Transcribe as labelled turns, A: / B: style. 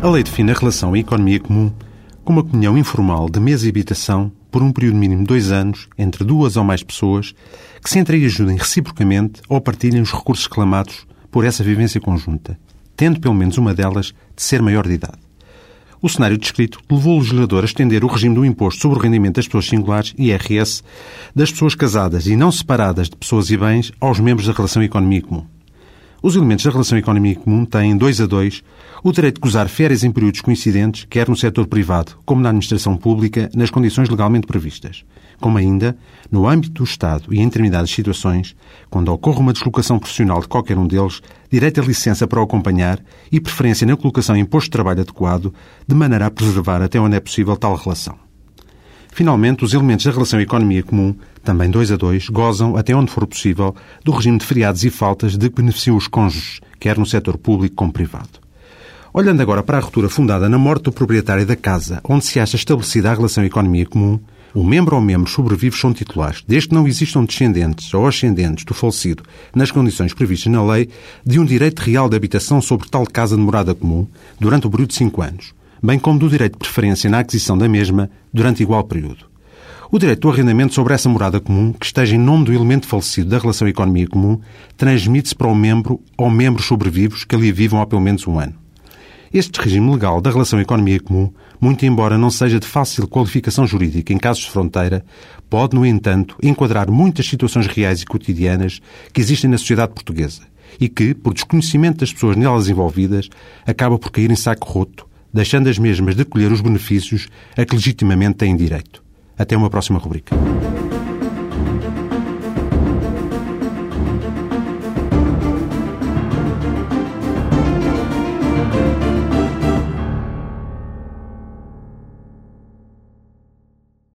A: A lei define a relação à economia comum como a comunhão informal de mesa e habitação por um período mínimo de dois anos entre duas ou mais pessoas que se entreajudem reciprocamente ou partilhem os recursos reclamados por essa vivência conjunta, tendo pelo menos uma delas de ser maior de idade. O cenário descrito levou o legislador a estender o regime do imposto sobre o rendimento das pessoas singulares, IRS, das pessoas casadas e não separadas de pessoas e bens aos membros da relação economia comum. Os elementos da relação economia comum têm, dois a dois, o direito de gozar férias em períodos coincidentes, quer no setor privado como na administração pública, nas condições legalmente previstas, como ainda, no âmbito do Estado e em determinadas situações, quando ocorre uma deslocação profissional de qualquer um deles, direito a licença para o acompanhar e preferência na colocação em posto de trabalho adequado, de maneira a preservar até onde é possível tal relação. Finalmente, os elementos da relação economia comum, também dois a dois, gozam, até onde for possível, do regime de feriados e faltas de que beneficiam os cônjuges, quer no setor público como privado. Olhando agora para a ruptura fundada na morte do proprietário da casa, onde se acha estabelecida a relação economia comum, o membro ou membros sobrevivos são titulares, desde que não existam descendentes ou ascendentes do falecido, nas condições previstas na lei, de um direito real de habitação sobre tal casa de morada comum durante o período de cinco anos, bem como do direito de preferência na aquisição da mesma durante igual período. O direito do arrendamento sobre essa morada comum, que esteja em nome do elemento falecido da relação economia comum, transmite-se para o membro ou membros sobrevivos que ali vivam há pelo menos um ano. Este regime legal da relação economia comum, muito embora não seja de fácil qualificação jurídica em casos de fronteira, pode, no entanto, enquadrar muitas situações reais e cotidianas que existem na sociedade portuguesa e que, por desconhecimento das pessoas nelas envolvidas, acaba por cair em saco roto deixando as mesmas de colher os benefícios a que legitimamente têm direito. Até uma próxima rubrica.